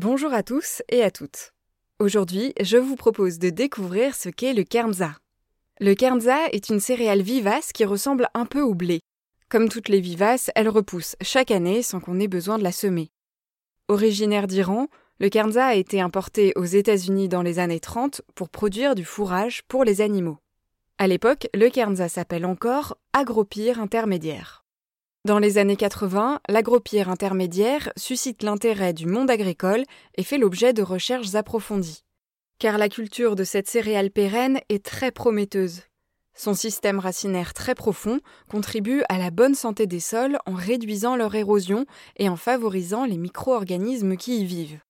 Bonjour à tous et à toutes. Aujourd'hui, je vous propose de découvrir ce qu'est le kernza. Le kernza est une céréale vivace qui ressemble un peu au blé. Comme toutes les vivaces, elle repousse chaque année sans qu'on ait besoin de la semer. Originaire d'Iran, le kernza a été importé aux États-Unis dans les années 30 pour produire du fourrage pour les animaux. À l'époque, le kernza s'appelle encore agropyre intermédiaire. Dans les années 80, l'agropierre intermédiaire suscite l'intérêt du monde agricole et fait l'objet de recherches approfondies. Car la culture de cette céréale pérenne est très prometteuse. Son système racinaire très profond contribue à la bonne santé des sols en réduisant leur érosion et en favorisant les micro-organismes qui y vivent.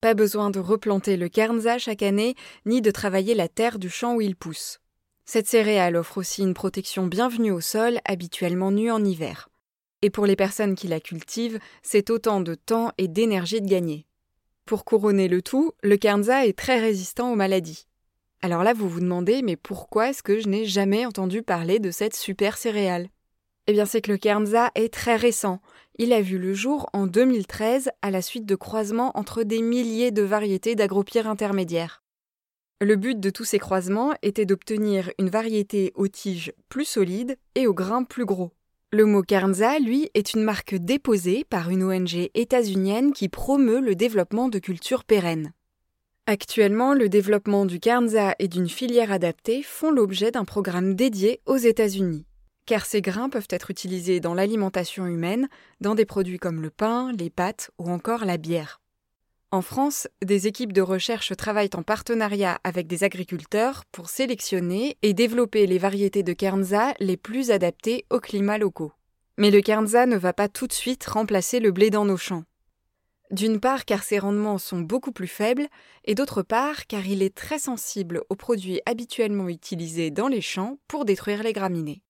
Pas besoin de replanter le kernza chaque année, ni de travailler la terre du champ où il pousse. Cette céréale offre aussi une protection bienvenue au sol, habituellement nu en hiver. Et pour les personnes qui la cultivent, c'est autant de temps et d'énergie de gagner. Pour couronner le tout, le kernza est très résistant aux maladies. Alors là, vous vous demandez, mais pourquoi est-ce que je n'ai jamais entendu parler de cette super céréale? Eh bien, c'est que le kernza est très récent. Il a vu le jour en 2013 à la suite de croisements entre des milliers de variétés d'agropires intermédiaires. Le but de tous ces croisements était d'obtenir une variété aux tiges plus solides et aux grains plus gros. Le mot Kernza, lui, est une marque déposée par une ONG états-unienne qui promeut le développement de cultures pérennes. Actuellement, le développement du Kernza et d'une filière adaptée font l'objet d'un programme dédié aux États-Unis, car ces grains peuvent être utilisés dans l'alimentation humaine, dans des produits comme le pain, les pâtes ou encore la bière. En France, des équipes de recherche travaillent en partenariat avec des agriculteurs pour sélectionner et développer les variétés de kernza les plus adaptées aux climats locaux. Mais le kernza ne va pas tout de suite remplacer le blé dans nos champs. D'une part car ses rendements sont beaucoup plus faibles, et d'autre part car il est très sensible aux produits habituellement utilisés dans les champs pour détruire les graminées.